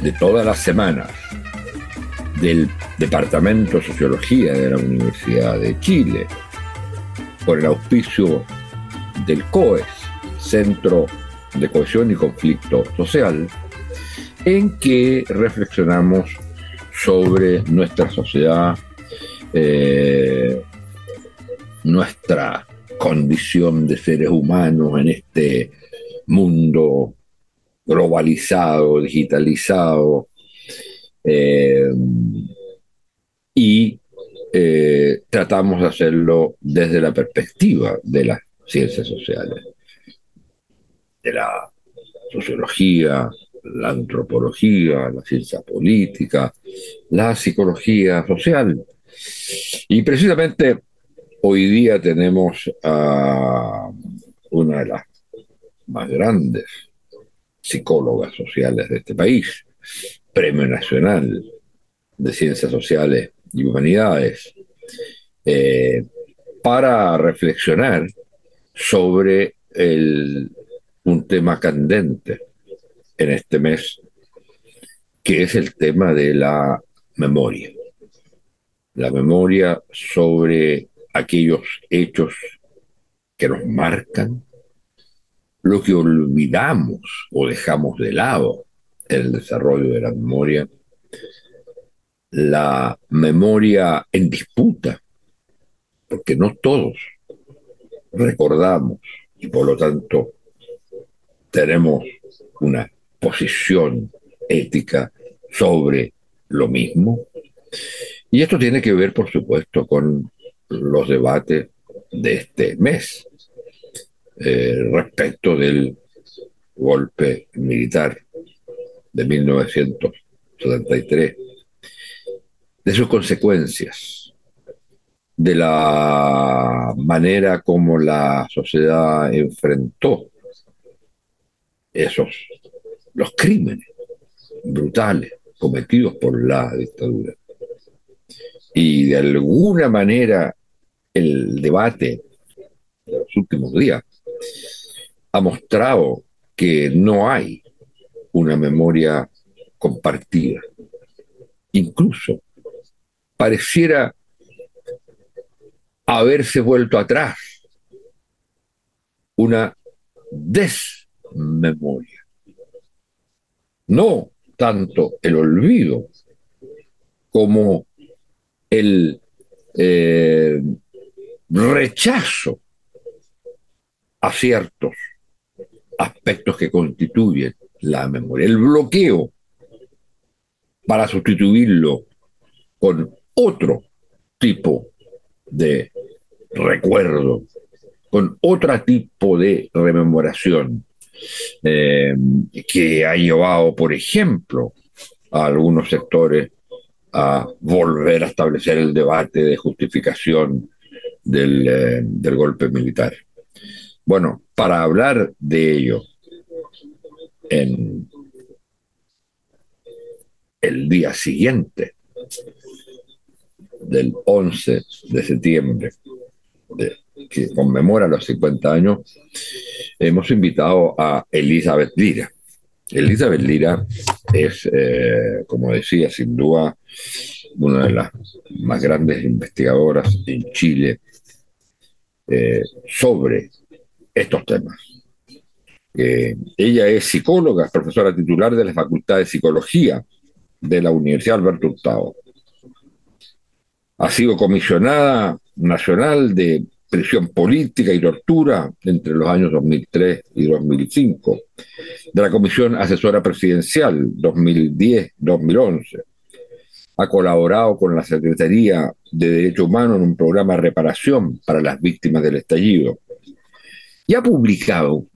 de todas las semanas del Departamento de Sociología de la Universidad de Chile, por el auspicio del COES, Centro de Cohesión y Conflicto Social, en que reflexionamos sobre nuestra sociedad, eh, nuestra condición de seres humanos en este mundo globalizado, digitalizado, eh, y eh, tratamos de hacerlo desde la perspectiva de las ciencias sociales, de la sociología, la antropología, la ciencia política, la psicología social. Y precisamente hoy día tenemos a una de las más grandes psicólogas sociales de este país, Premio Nacional de Ciencias Sociales y Humanidades, eh, para reflexionar sobre un tema candente en este mes, que es el tema de la memoria. La memoria sobre aquellos hechos que nos marcan, lo que olvidamos o dejamos de lado en el desarrollo de la memoria, la memoria en disputa, porque no todos recordamos y por lo tanto tenemos una posición ética sobre lo mismo. Y esto tiene que ver, por supuesto, con los debates de este mes, eh, respecto del golpe militar de 1973, de sus consecuencias, de la manera como la sociedad enfrentó esos los crímenes brutales cometidos por la dictadura. Y de alguna manera el debate de los últimos días ha mostrado que no hay una memoria compartida. Incluso pareciera haberse vuelto atrás una desmemoria. No tanto el olvido como el eh, rechazo a ciertos aspectos que constituyen la memoria, el bloqueo para sustituirlo con otro tipo de recuerdo, con otro tipo de rememoración, eh, que ha llevado, por ejemplo, a algunos sectores a volver a establecer el debate de justificación del, eh, del golpe militar. Bueno, para hablar de ello, en el día siguiente del 11 de septiembre, que conmemora los 50 años, hemos invitado a Elizabeth Lira. Elizabeth Lira es, eh, como decía, sin duda una de las más grandes investigadoras en Chile eh, sobre estos temas. Eh, ella es psicóloga, profesora titular de la Facultad de Psicología de la Universidad Alberto Hurtado. Ha sido comisionada nacional de prisión política y tortura entre los años 2003 y 2005, de la Comisión Asesora Presidencial 2010-2011. Ha colaborado con la Secretaría de Derechos Humanos en un programa de reparación para las víctimas del estallido y ha publicado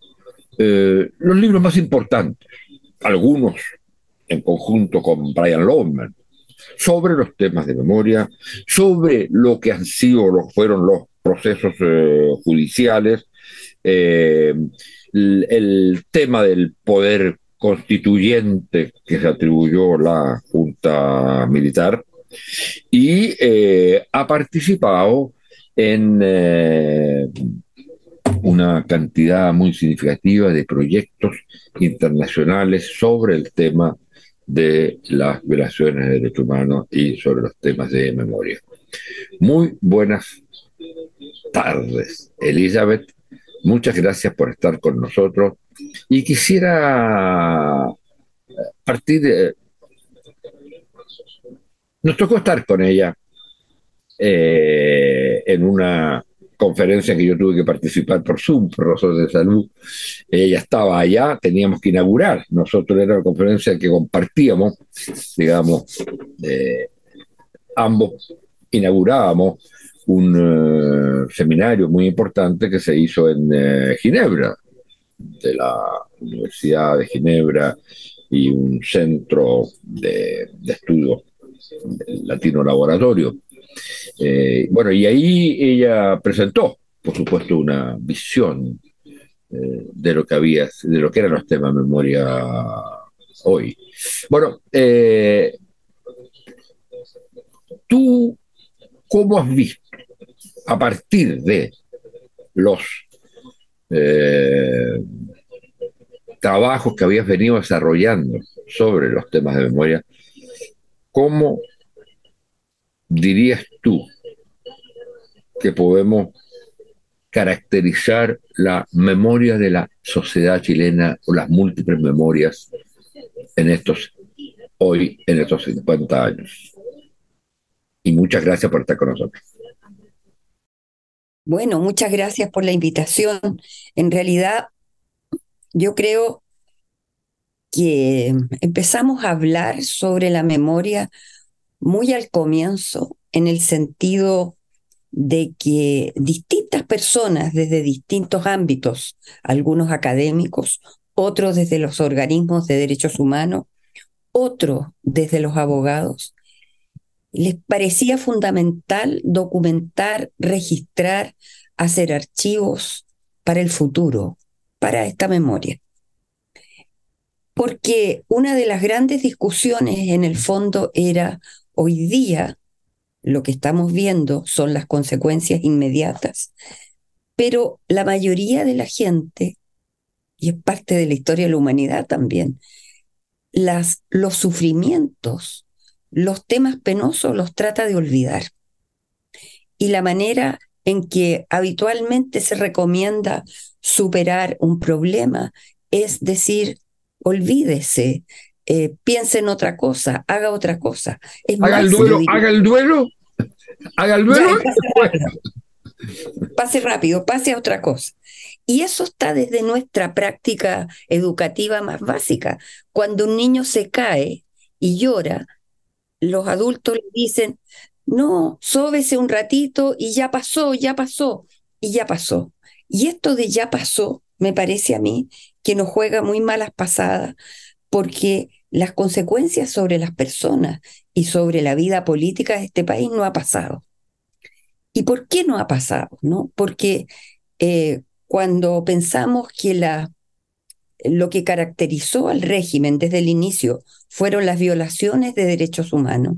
eh, los libros más importantes, algunos en conjunto con Brian Lohman, sobre los temas de memoria, sobre lo que han sido, lo, fueron los procesos eh, judiciales, eh, el, tema del poder constituyente que se atribuyó la Junta Militar y ha participado en una cantidad muy significativa de proyectos internacionales sobre el tema de las violaciones de derechos humanos y sobre los temas de memoria. Muy buenas tardes, Elizabeth. Muchas gracias por estar con nosotros. Y quisiera partir de... Nos tocó estar con ella eh, en una conferencia que yo tuve que participar por Zoom, razones de salud. Ella estaba allá, teníamos que inaugurar. Nosotros era una conferencia que compartíamos, digamos, ambos inaugurábamos un eh, seminario muy importante que se hizo en eh, Ginebra, de la Universidad de Ginebra y un centro de, de estudios latino laboratorio eh, bueno, y ahí ella presentó, por supuesto, una visión eh, de lo que había, de lo que eran los temas de memoria hoy. Bueno, eh, tú, ¿cómo has visto a partir de los trabajos que habías venido desarrollando sobre los temas de memoria, cómo dirías tú que podemos caracterizar la memoria de la sociedad chilena o las múltiples memorias en estos hoy, en estos 50 años? Y muchas gracias por estar con nosotros. Bueno, muchas gracias por la invitación. En realidad, yo creo que empezamos a hablar sobre la memoria muy al comienzo en el sentido de que distintas personas desde distintos ámbitos, algunos académicos, otros desde los organismos de derechos humanos, otros desde los abogados, les parecía fundamental documentar, registrar, hacer archivos para el futuro, para esta memoria. Porque una de las grandes discusiones en el fondo era Hoy día lo que estamos viendo son las consecuencias inmediatas, pero la mayoría de la gente, y es parte de la historia de la humanidad también, los sufrimientos, los temas penosos los trata de olvidar. Y la manera en que habitualmente se recomienda superar un problema es decir, olvídese, eh, piense en otra cosa, haga otra cosa. haga, el duelo, haga el duelo, haga el duelo, pase, rápido. pase a otra cosa. Y eso está desde nuestra práctica educativa más básica. Cuando un niño se cae y llora, los adultos le dicen, no, sóbese un ratito y ya pasó, ya pasó, y ya pasó. Y esto de ya pasó, me parece a mí que nos juega muy malas pasadas, porque las consecuencias sobre las personas y sobre la vida política de este país no ha pasado. ¿Y por qué no ha pasado? ¿No? Porque eh, cuando pensamos que la, lo que caracterizó al régimen desde el inicio fueron las violaciones de derechos humanos,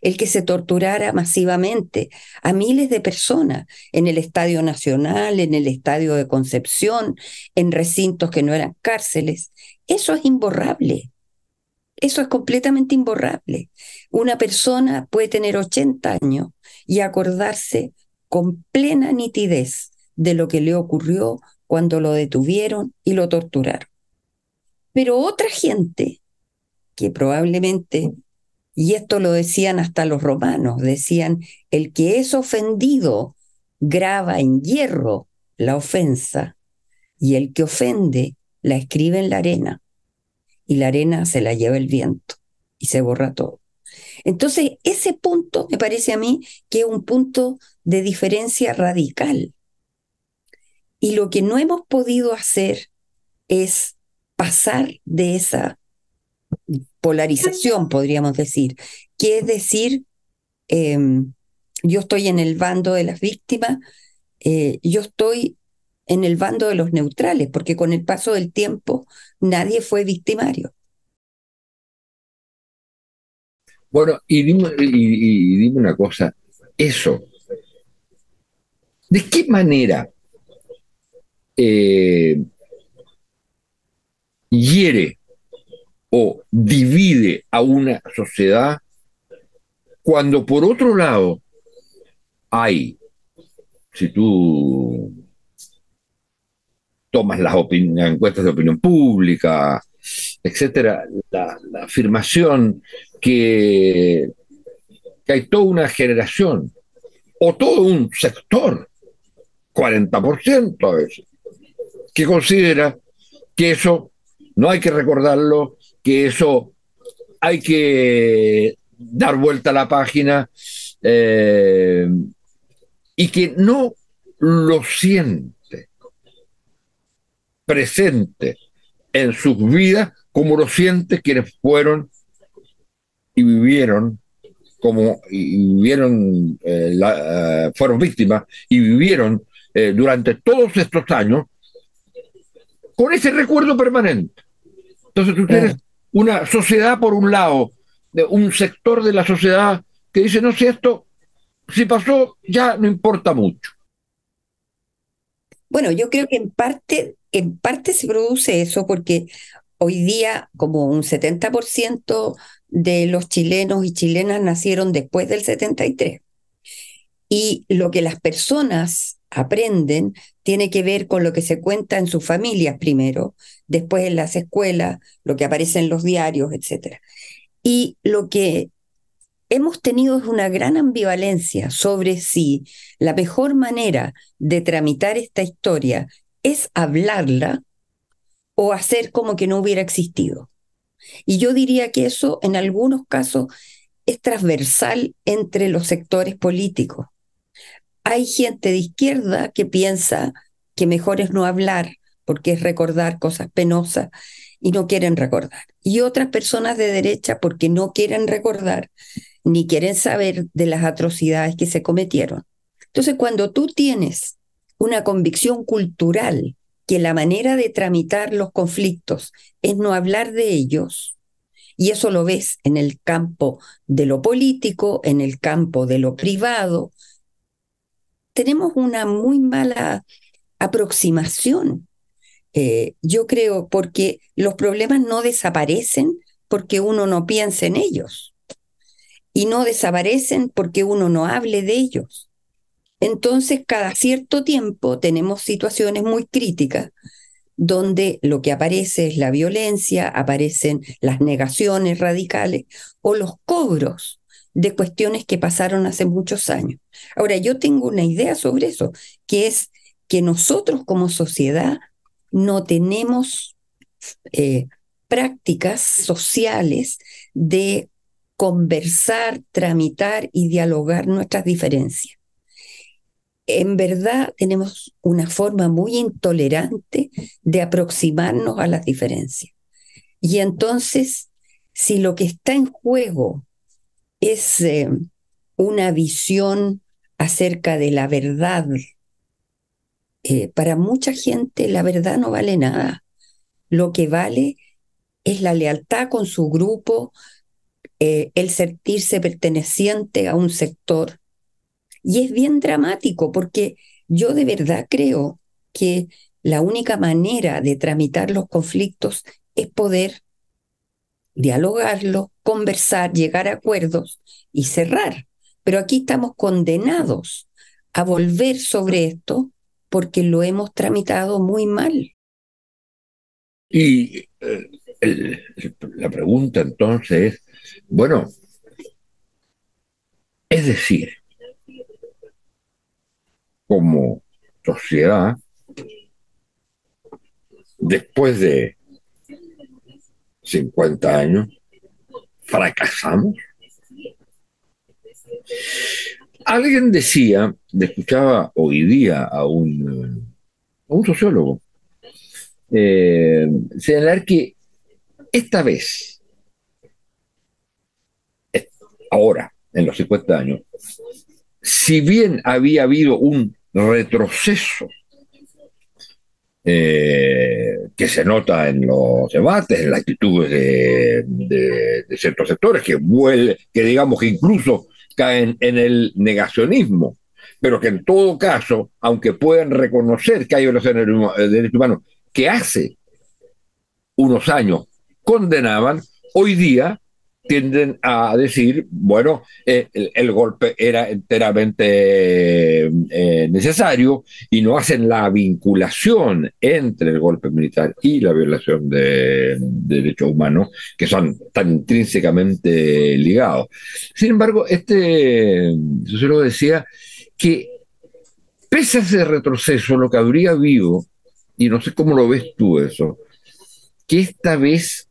el que se torturara masivamente a miles de personas en el Estadio Nacional, en el Estadio de Concepción, en recintos que no eran cárceles, eso es imborrable. Eso es completamente imborrable. Una persona puede tener 80 años y acordarse con plena nitidez de lo que le ocurrió cuando lo detuvieron y lo torturaron. Pero otra gente, que probablemente, y esto lo decían hasta los romanos, decían, el que es ofendido graba en hierro la ofensa y el que ofende la escribe en la arena y la arena se la lleva el viento y se borra todo. Entonces, ese punto me parece a mí que es un punto de diferencia radical. Y lo que no hemos podido hacer es pasar de esa polarización, podríamos decir, que es decir, em, yo estoy en el bando de las víctimas, eh, yo estoy en el bando de los neutrales, porque con el paso del tiempo nadie fue victimario. Bueno, y dime, una cosa, eso, ¿de qué manera eh, hiere o divide a una sociedad cuando por otro lado hay, si tú tomas las encuestas de opinión pública, etcétera, la, afirmación que, que, hay toda una generación o todo un sector, 40% a veces, que considera que eso no hay que recordarlo, que eso hay que dar vuelta a la página eh, y que no lo siente presente en sus vidas como lo siente quienes fueron y vivieron como y vivieron eh, eh, fueron víctimas y vivieron durante todos estos años con ese recuerdo permanente. Entonces tú tienes una sociedad por un lado, de un sector de la sociedad que dice, no, si esto, si pasó, ya no importa mucho. Bueno, yo creo que en parte, en parte se produce eso porque hoy día como un 70% de los chilenos y chilenas nacieron después del 73. Y lo que las personas aprenden tiene que ver con lo que se cuenta en sus familias primero, después en las escuelas, lo que aparece en los diarios, etc. Y lo que hemos tenido es una gran ambivalencia sobre si la mejor manera de tramitar esta historia es hablarla o hacer como que no hubiera existido. Y yo diría que eso en algunos casos es transversal entre los sectores políticos hay gente de izquierda que piensa que mejor es no hablar porque es recordar cosas penosas y no quieren recordar. Y otras personas de derecha porque no quieren recordar ni quieren saber de las atrocidades que se cometieron. Entonces, cuando tú tienes una convicción cultural que la manera de tramitar los conflictos es no hablar de ellos, y eso lo ves en el campo de lo político, en el campo de lo privado, tenemos una muy mala aproximación, eh, yo creo, porque los problemas no desaparecen porque uno no piensa en ellos y no desaparecen porque uno no hable de ellos. Entonces, cada cierto tiempo tenemos situaciones muy críticas donde lo que aparece es la violencia, aparecen las negaciones radicales o los cobros de cuestiones que pasaron hace muchos años. Ahora, yo tengo una idea sobre eso, que es que nosotros como sociedad no tenemos eh, prácticas sociales de conversar, tramitar y dialogar nuestras diferencias. En verdad tenemos una forma muy intolerante de aproximarnos a las diferencias. Y entonces, si lo que está en juego es eh, una visión acerca de la verdad. Eh, para mucha gente la verdad no vale nada. Lo que vale es la lealtad con su grupo, eh, el sentirse perteneciente a un sector. Y es bien dramático porque yo de verdad creo que la única manera de tramitar los conflictos es poder dialogarlo, conversar, llegar a acuerdos y cerrar. Pero aquí estamos condenados a volver sobre esto porque lo hemos tramitado muy mal. Y eh, la pregunta entonces es, bueno, es decir, como sociedad, después de 50 años, fracasamos. Alguien decía, escuchaba hoy día a un, a un sociólogo, eh, señalar que esta vez ahora, en los 50 años, si bien había habido un retroceso eh, que se nota en los debates, en las actitudes de, ciertos sectores, que, que digamos que incluso caen en el negacionismo, pero que en todo caso, aunque puedan reconocer que hay violaciones de derechos humanos que hace unos años condenaban, hoy día tienden a decir, bueno, eh, el, golpe era enteramente eh, necesario y no hacen la vinculación entre el golpe militar y la violación de, derechos humanos, que son tan intrínsecamente ligados. Sin embargo, este lo decía que pese a ese retroceso, lo que habría habido, y no sé cómo lo ves tú eso, que esta vez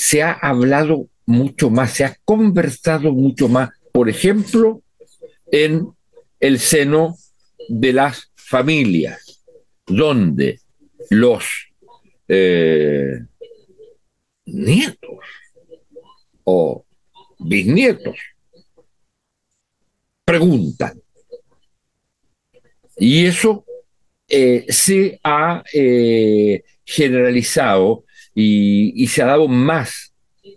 se ha hablado mucho más, se ha conversado mucho más, por ejemplo, en el seno de las familias, donde los eh, nietos o bisnietos preguntan. Y eso eh, se ha eh, generalizado y, se ha dado más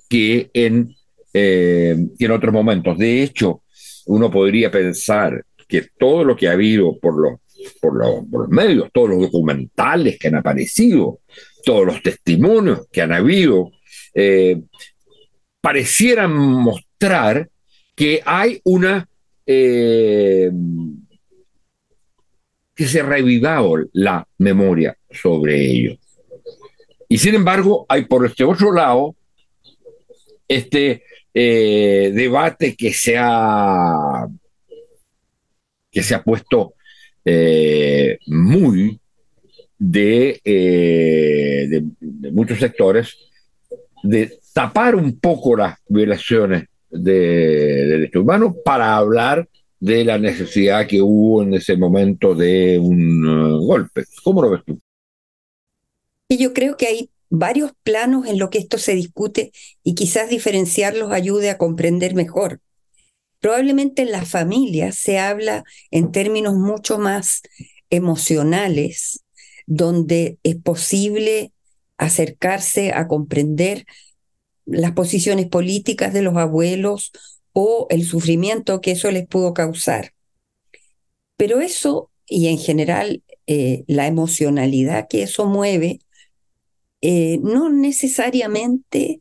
que en, eh, en otros momentos. De hecho, uno podría pensar que todo lo que ha habido por los, por los, medios, todos los documentales que han aparecido, todos los testimonios que han habido, eh, parecieran mostrar que hay una... Eh, que se ha revivado la memoria sobre ello. Y sin embargo, hay por este otro lado este eh, debate que se ha, que se ha puesto eh, muy de, eh, de, muchos sectores de tapar un poco las violaciones de, de derechos humanos para hablar de la necesidad que hubo en ese momento de un golpe. ¿Cómo lo ves tú? Y yo creo que hay varios planos en lo que esto se discute y quizás diferenciarlos ayude a comprender mejor. Probablemente en las familias se habla en términos mucho más emocionales, donde es posible acercarse a comprender las posiciones políticas de los abuelos o el sufrimiento que eso les pudo causar. Pero eso, y en general eh, la emocionalidad que eso mueve, eh, no necesariamente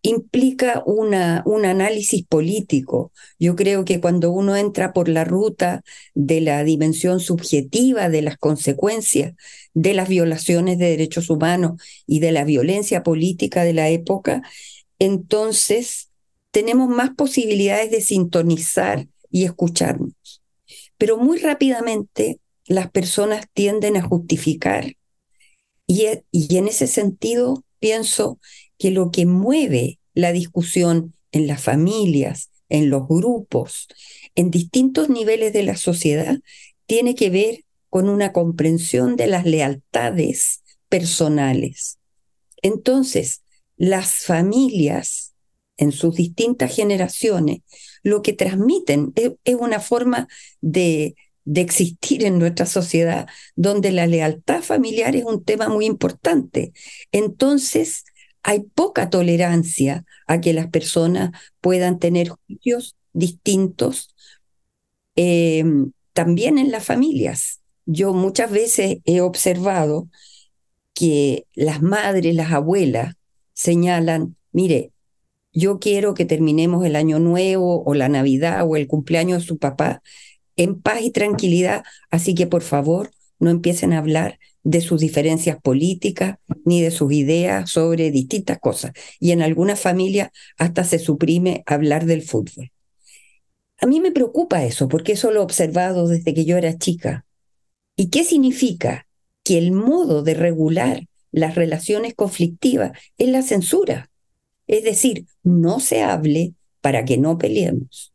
implica una, un análisis político. Yo creo que cuando uno entra por la ruta de la dimensión subjetiva de las consecuencias de las violaciones de derechos humanos y de la violencia política de la época, entonces tenemos más posibilidades de sintonizar y escucharnos. Pero muy rápidamente las personas tienden a justificar e, y, en ese sentido pienso que lo que mueve la discusión en las familias, en los grupos, en distintos niveles de la sociedad, tiene que ver con una comprensión de las lealtades personales. Entonces, las familias en sus distintas generaciones lo que transmiten es, una forma de, de existir en nuestra sociedad donde la lealtad familiar es un tema muy importante. Entonces, hay poca tolerancia a que las personas puedan tener juicios distintos em, también en las familias. Yo muchas veces he observado que las madres, las abuelas señalan, mire, yo quiero que terminemos el año nuevo o la Navidad o el cumpleaños de su papá en paz y tranquilidad, así que por favor no empiecen a hablar de sus diferencias políticas ni de sus ideas sobre distintas cosas. Y en algunas familias hasta se suprime hablar del fútbol. A mí me preocupa eso, porque eso lo he observado desde que yo era chica. ¿Y qué significa? Que el modo de regular las relaciones conflictivas es la censura. Es decir, no se hable para que no peleemos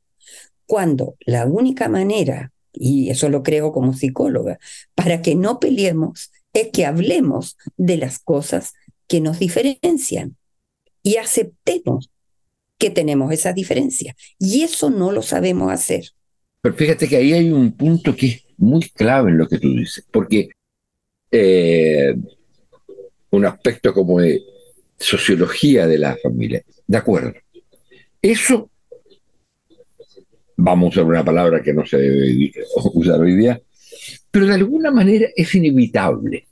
cuando la única manera, y eso lo creo como psicóloga, para que no peleemos es que hablemos de las cosas que nos diferencian y aceptemos que tenemos esas diferencias. Y eso no lo sabemos hacer. Pero fíjate que ahí hay un punto que es muy clave en lo que tú dices, porque eh, un aspecto como de sociología de la familia, de acuerdo. Eso, vamos a usar una palabra que no se debe usar hoy día, pero de alguna manera es inevitable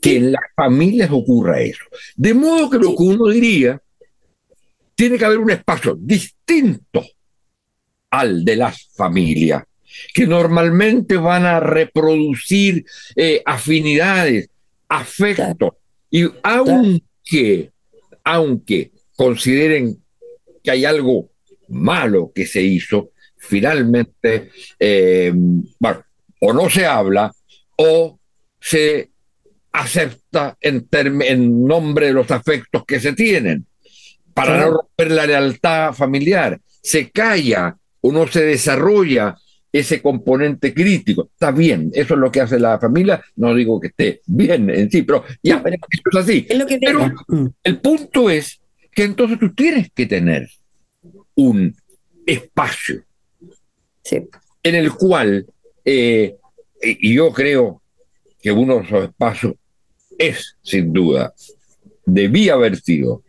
que en las familias ocurra eso. De modo que lo que uno diría, tiene que haber un espacio distinto al de las familias, que normalmente van a reproducir eh, afinidades, afectos, y aunque, aunque consideren que hay algo malo que se hizo, finalmente, eh, bueno, o no se habla o se acepta en, en nombre de los afectos que se tienen para no romper la lealtad familiar. Se calla o no se desarrolla ese componente crítico. Está bien, eso es lo que hace la familia. No digo que esté bien en sí, pero ya, eso es así. pero mm. el punto es que entonces tú tienes que tener un espacio en el cual, eh, y yo creo que uno de esos espacios es, sin duda, debía haber sido,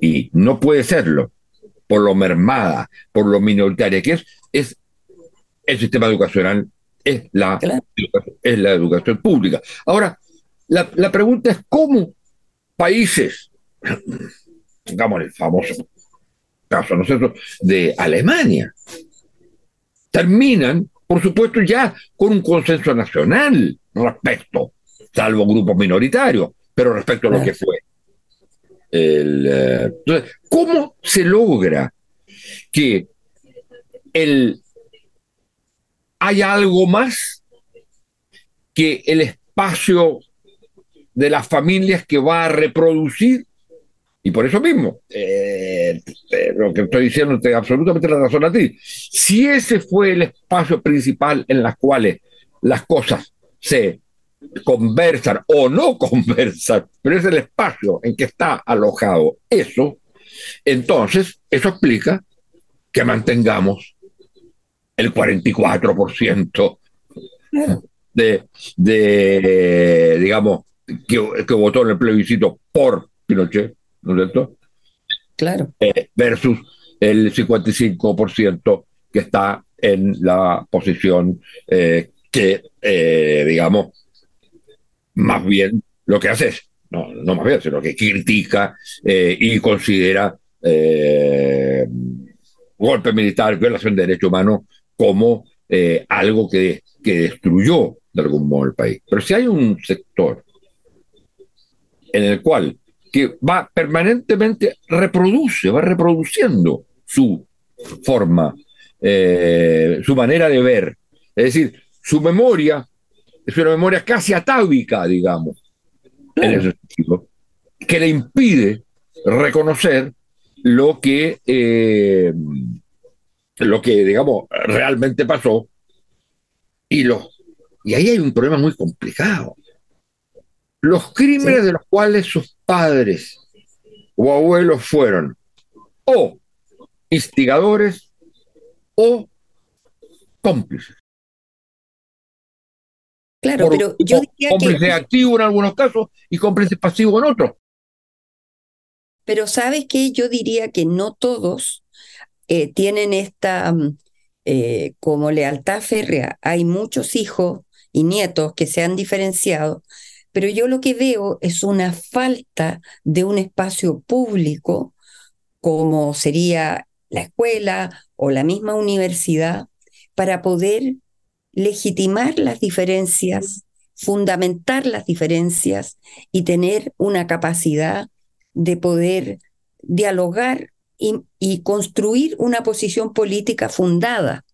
y no puede serlo, por lo mermada, por lo minoritaria que es, es el sistema educacional, es la, es la educación pública. Ahora, la, la pregunta es cómo países, digamos el famoso caso nosotros de Alemania, terminan, por supuesto, ya con un consenso nacional respecto salvo grupos minoritarios, pero respecto a lo que fue. El, eh, entonces, ¿cómo se logra que el, haya algo más que el espacio de las familias que va a reproducir? Y por eso mismo, eh, eh, lo que estoy diciendo es absolutamente la razón a ti. Si ese fue el espacio principal en las cuales las cosas se conversan o no conversan, pero es el espacio en que está alojado eso, entonces eso explica que mantengamos el 44% de, de digamos, que, que, votó en el plebiscito por Pinochet, ¿no es cierto? Claro. Eh, versus el 55% que está en la posición eh, que, eh, digamos, más bien lo que hace es, no, no más bien, sino que critica y considera golpe militar, violación de derechos humanos como algo que, que destruyó de algún modo el país. Pero si hay un sector en el cual que va permanentemente reproduce, va reproduciendo su forma, su manera de ver, es decir, su memoria es una memoria casi atávica, digamos, en ese sentido, que le impide reconocer lo que, eh, lo que, digamos, realmente pasó. Y, los, y ahí hay un problema muy complicado. Los crímenes de los cuales sus padres o abuelos fueron o instigadores o cómplices. Claro, pero yo diría cómplice activo en algunos casos y cómplice pasivo en otros. Pero sabes que yo diría que no todos eh, tienen esta mm, eh, como lealtad férrea. Hay muchos hijos y nietos que se han diferenciado, pero yo lo que veo es una falta de un espacio público como sería la escuela o la misma universidad para poder legitimar las diferencias, fundamentar las diferencias y tener una capacidad de poder dialogar y, construir una posición política fundada.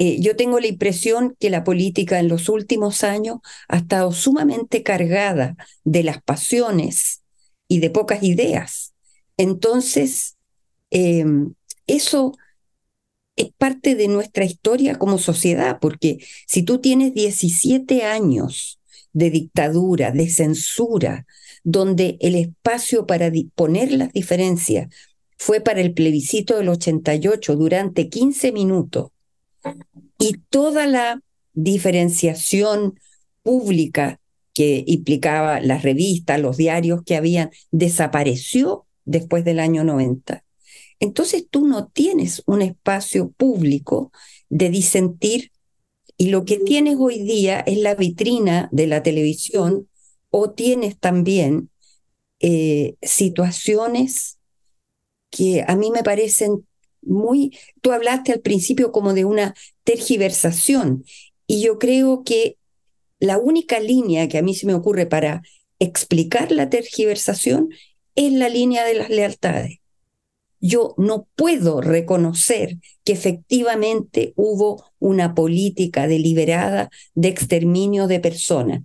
Eh, yo tengo la impresión que la política en los últimos años ha estado sumamente cargada de las pasiones y de pocas ideas. Entonces, eh, eso es parte de nuestra historia como sociedad, porque si tú tienes 17 años de dictadura, de censura, donde el espacio para poner las diferencias fue para el plebiscito del 88 durante 15 minutos y toda la diferenciación pública que implicaba las revistas, los diarios que habían, desapareció después del año 90. Entonces tú no tienes un espacio público de disentir y lo que tienes hoy día es la vitrina de la televisión o tienes también eh, situaciones que a mí me parecen muy, tú hablaste al principio como de una tergiversación y yo creo que la única línea que a mí se me ocurre para explicar la tergiversación es la línea de las lealtades. Yo no puedo reconocer que efectivamente hubo una política deliberada de exterminio de personas.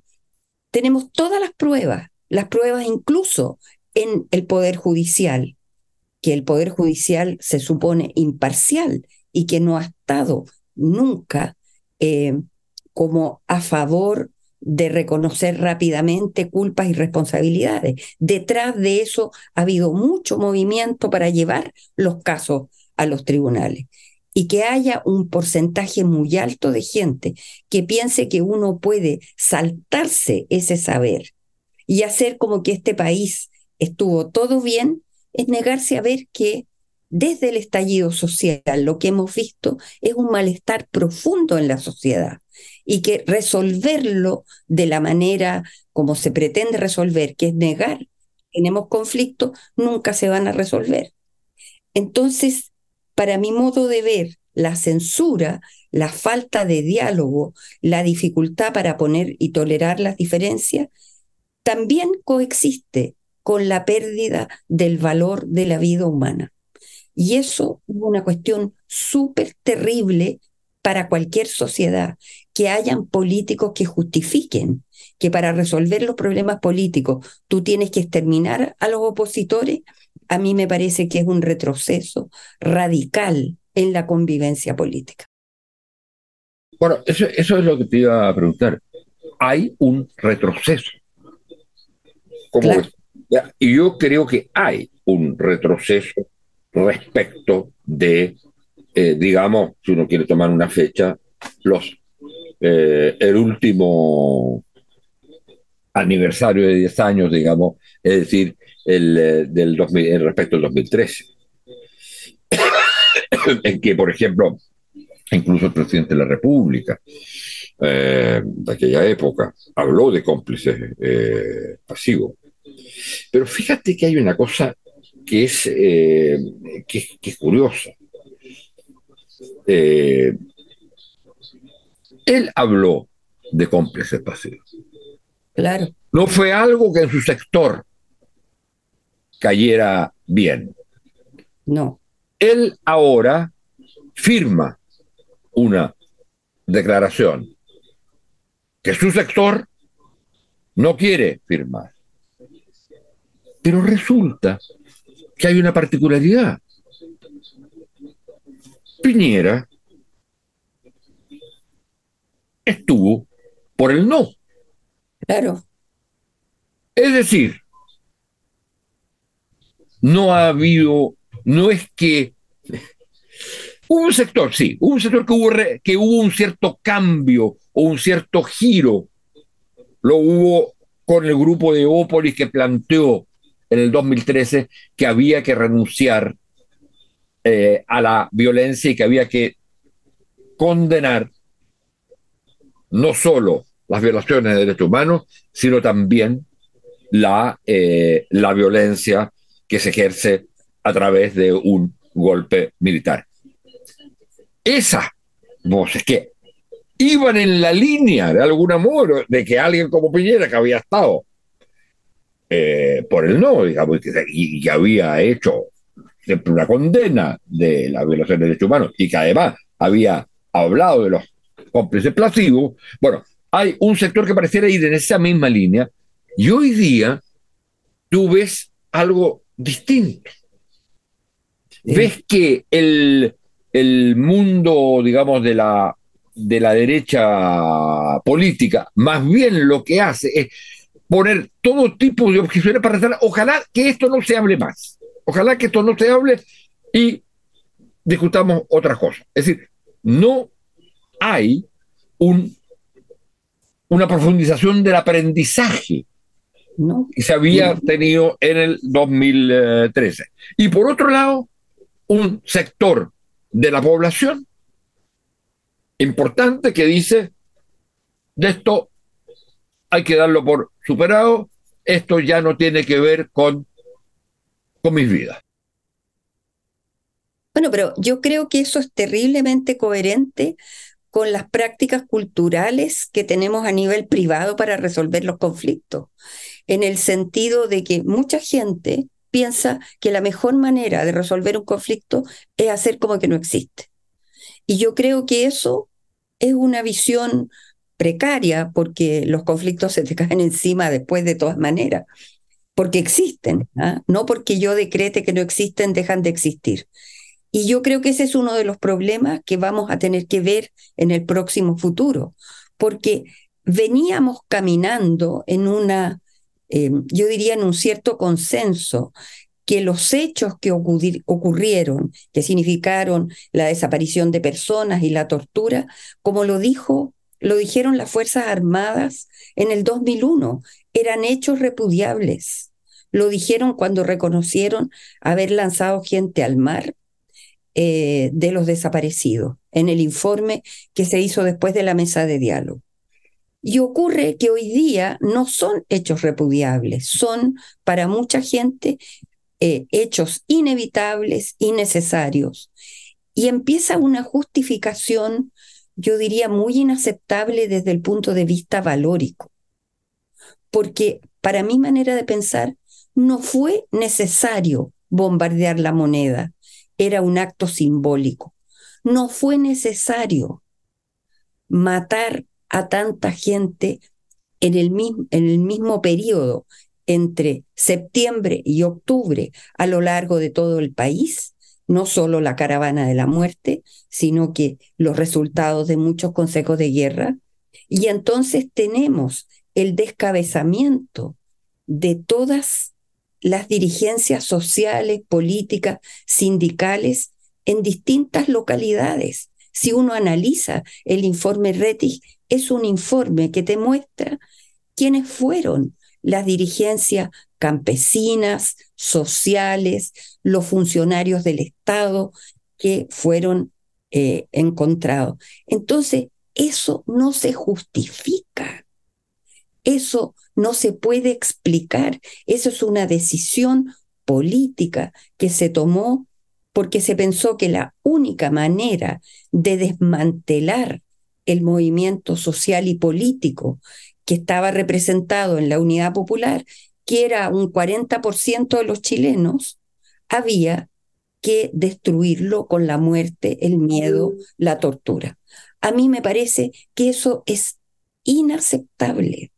Tenemos todas las pruebas, las pruebas incluso en el Poder Judicial, que el Poder Judicial se supone imparcial y que no ha estado nunca eh, como a favor de reconocer rápidamente culpas y responsabilidades. Detrás de eso ha habido mucho movimiento para llevar los casos a los tribunales y que haya un porcentaje muy alto de gente que piense que uno puede saltarse ese saber y hacer como que este país estuvo todo bien, es negarse a ver que desde el estallido social lo que hemos visto es un malestar profundo en la sociedad y que resolverlo de la manera como se pretende resolver, que es negar, tenemos conflictos, nunca se van a resolver. Entonces, para mi modo de ver, la censura, la falta de diálogo, la dificultad para poner y tolerar las diferencias, también coexiste con la pérdida del valor de la vida humana. Y eso es una cuestión súper terrible para cualquier sociedad, que hayan políticos que justifiquen que para resolver los problemas políticos tú tienes que exterminar a los opositores, a mí me parece que es un retroceso radical en la convivencia política. Bueno, eso, es lo que te iba a preguntar. Hay un retroceso. Y yo creo que hay un retroceso respecto de eh, digamos, si uno quiere tomar una fecha, los, eh, el último aniversario de 10 años, digamos, es decir, el, eh, del 2000, respecto al 2013, en que, por ejemplo, incluso el presidente de la República, de aquella época, habló de cómplices pasivos. Pero fíjate que hay una cosa que es, que, que es curiosa. Eh, él habló de cómplices pasivos. Claro. No fue algo que en su sector cayera bien. No. Él ahora firma una declaración que su sector no quiere firmar. Pero resulta que hay una particularidad. Piñera estuvo por el no. Claro. Es decir, no ha habido, no es que hubo un sector, sí, hubo un sector que hubo, que hubo un cierto cambio o un cierto giro. Lo hubo con el grupo de Ópolis que planteó en el 2013 que había que renunciar eh, a la violencia y que había que condenar no solo las violaciones de derechos humanos, sino también la, eh, la violencia que se ejerce a través de un golpe militar. Esas voces que iban en la línea de algún amor de que alguien como Piñera, que había estado eh, por el no, digamos, y que había hecho una condena de la violación de derechos humanos y que además había hablado de los cómplices placivos, bueno, hay un sector que pareciera ir en esa misma línea y hoy día tú ves algo distinto. Ves que el, el mundo, digamos, de la, de la derecha política, más bien lo que hace es poner todo tipo de objeciones para hacer, ojalá que esto no se hable más. ojalá que esto no se hable y discutamos otras cosas. Es decir, no hay un, una profundización del aprendizaje que se había tenido en el 2013. Y por otro lado, un sector de la población importante que dice, de esto hay que darlo por superado, esto ya no tiene que ver con, con mis vidas. Bueno, pero yo creo que eso es terriblemente coherente con las prácticas culturales que tenemos a nivel privado para resolver los conflictos, en el sentido de que mucha gente piensa que la mejor manera de resolver un conflicto es hacer como que no existe. Y yo creo que eso es una visión precaria porque los conflictos se te caen encima después de todas maneras, porque existen, ¿ah? no porque yo decrete que no existen, dejan de existir. Y yo creo que ese es uno de los problemas que vamos a tener que ver en el próximo futuro, porque veníamos caminando en una, eh, yo diría, en un cierto consenso que los hechos que ocurrieron, que significaron la desaparición de personas y la tortura, como lo dijo, lo dijeron las Fuerzas Armadas en el 2001, eran hechos repudiables. Lo dijeron cuando reconocieron haber lanzado gente al mar eh, de los desaparecidos, en el informe que se hizo después de la mesa de diálogo. Y ocurre que hoy día no son hechos repudiables, son para mucha gente eh, hechos inevitables, innecesarios. Y empieza una justificación, yo diría, muy inaceptable desde el punto de vista valórico. Porque para mi manera de pensar, no fue necesario bombardear la moneda, era un acto simbólico. No fue necesario matar a tanta gente en el mismo, en el mismo periodo entre septiembre y octubre a lo largo de todo el país, no solo la caravana de la muerte, sino que los resultados de muchos consejos de guerra. Y entonces tenemos el descabezamiento de todas las dirigencias sociales, políticas, sindicales en distintas localidades. Si uno analiza el informe RETIG, es un informe que te muestra quiénes fueron las dirigencias campesinas, sociales, los funcionarios del Estado que fueron eh, encontrados. Entonces, eso no se justifica. Eso no se puede explicar. Eso es una decisión política que se tomó porque se pensó que la única manera de desmantelar el movimiento social y político que estaba representado en la Unidad Popular, que era un 40% de los chilenos, había que destruirlo con la muerte, el miedo, la tortura. A mí me parece que eso es inaceptable.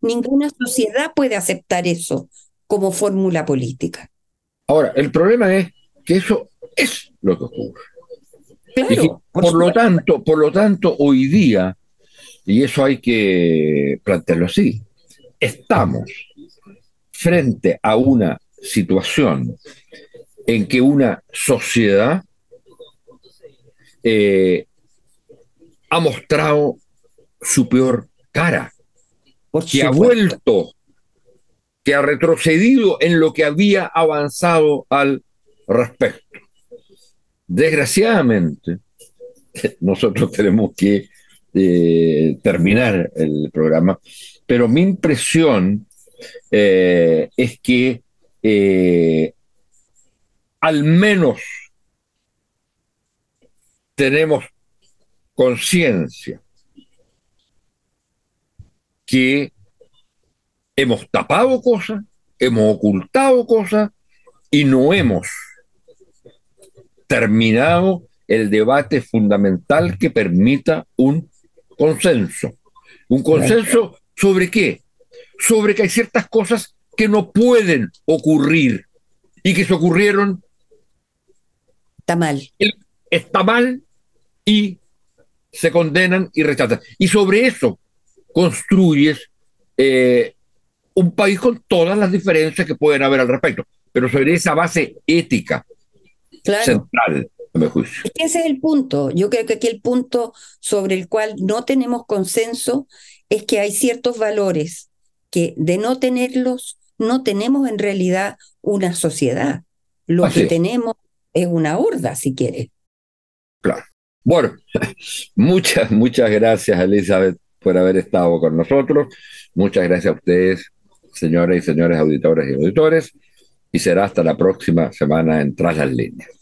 Ninguna sociedad puede aceptar eso como fórmula política. Ahora, el problema es que eso es lo que ocurre. por, lo tanto, por lo tanto, hoy día y eso hay que plantearlo así. Estamos frente a una situación en que una sociedad eh, ha mostrado su peor cara, que ha vuelto, que ha retrocedido en lo que había avanzado al respecto. Desgraciadamente, nosotros tenemos que terminar el programa, pero mi impresión eh, es que eh, al menos tenemos conciencia que hemos tapado cosas, hemos ocultado cosas y no hemos terminado el debate fundamental que permita un consenso. ¿Un consenso sobre qué? Sobre que hay ciertas cosas que no pueden ocurrir y que se ocurrieron. Está mal. Está mal y se condenan y rechazan. Y sobre eso construyes eh, un país con todas las diferencias que pueden haber al respecto, pero sobre esa base ética central, mi juicio. ese es el punto. Yo creo que aquí el punto sobre el cual no tenemos consenso es que hay ciertos valores que de no tenerlos, no tenemos en realidad una sociedad. Lo que tenemos es una horda, si quiere. Claro. Bueno, muchas, muchas gracias, Elizabeth, por haber estado con nosotros. Muchas gracias a ustedes, señores y señores auditores y auditores. Y será hasta la próxima semana en Tras las Líneas.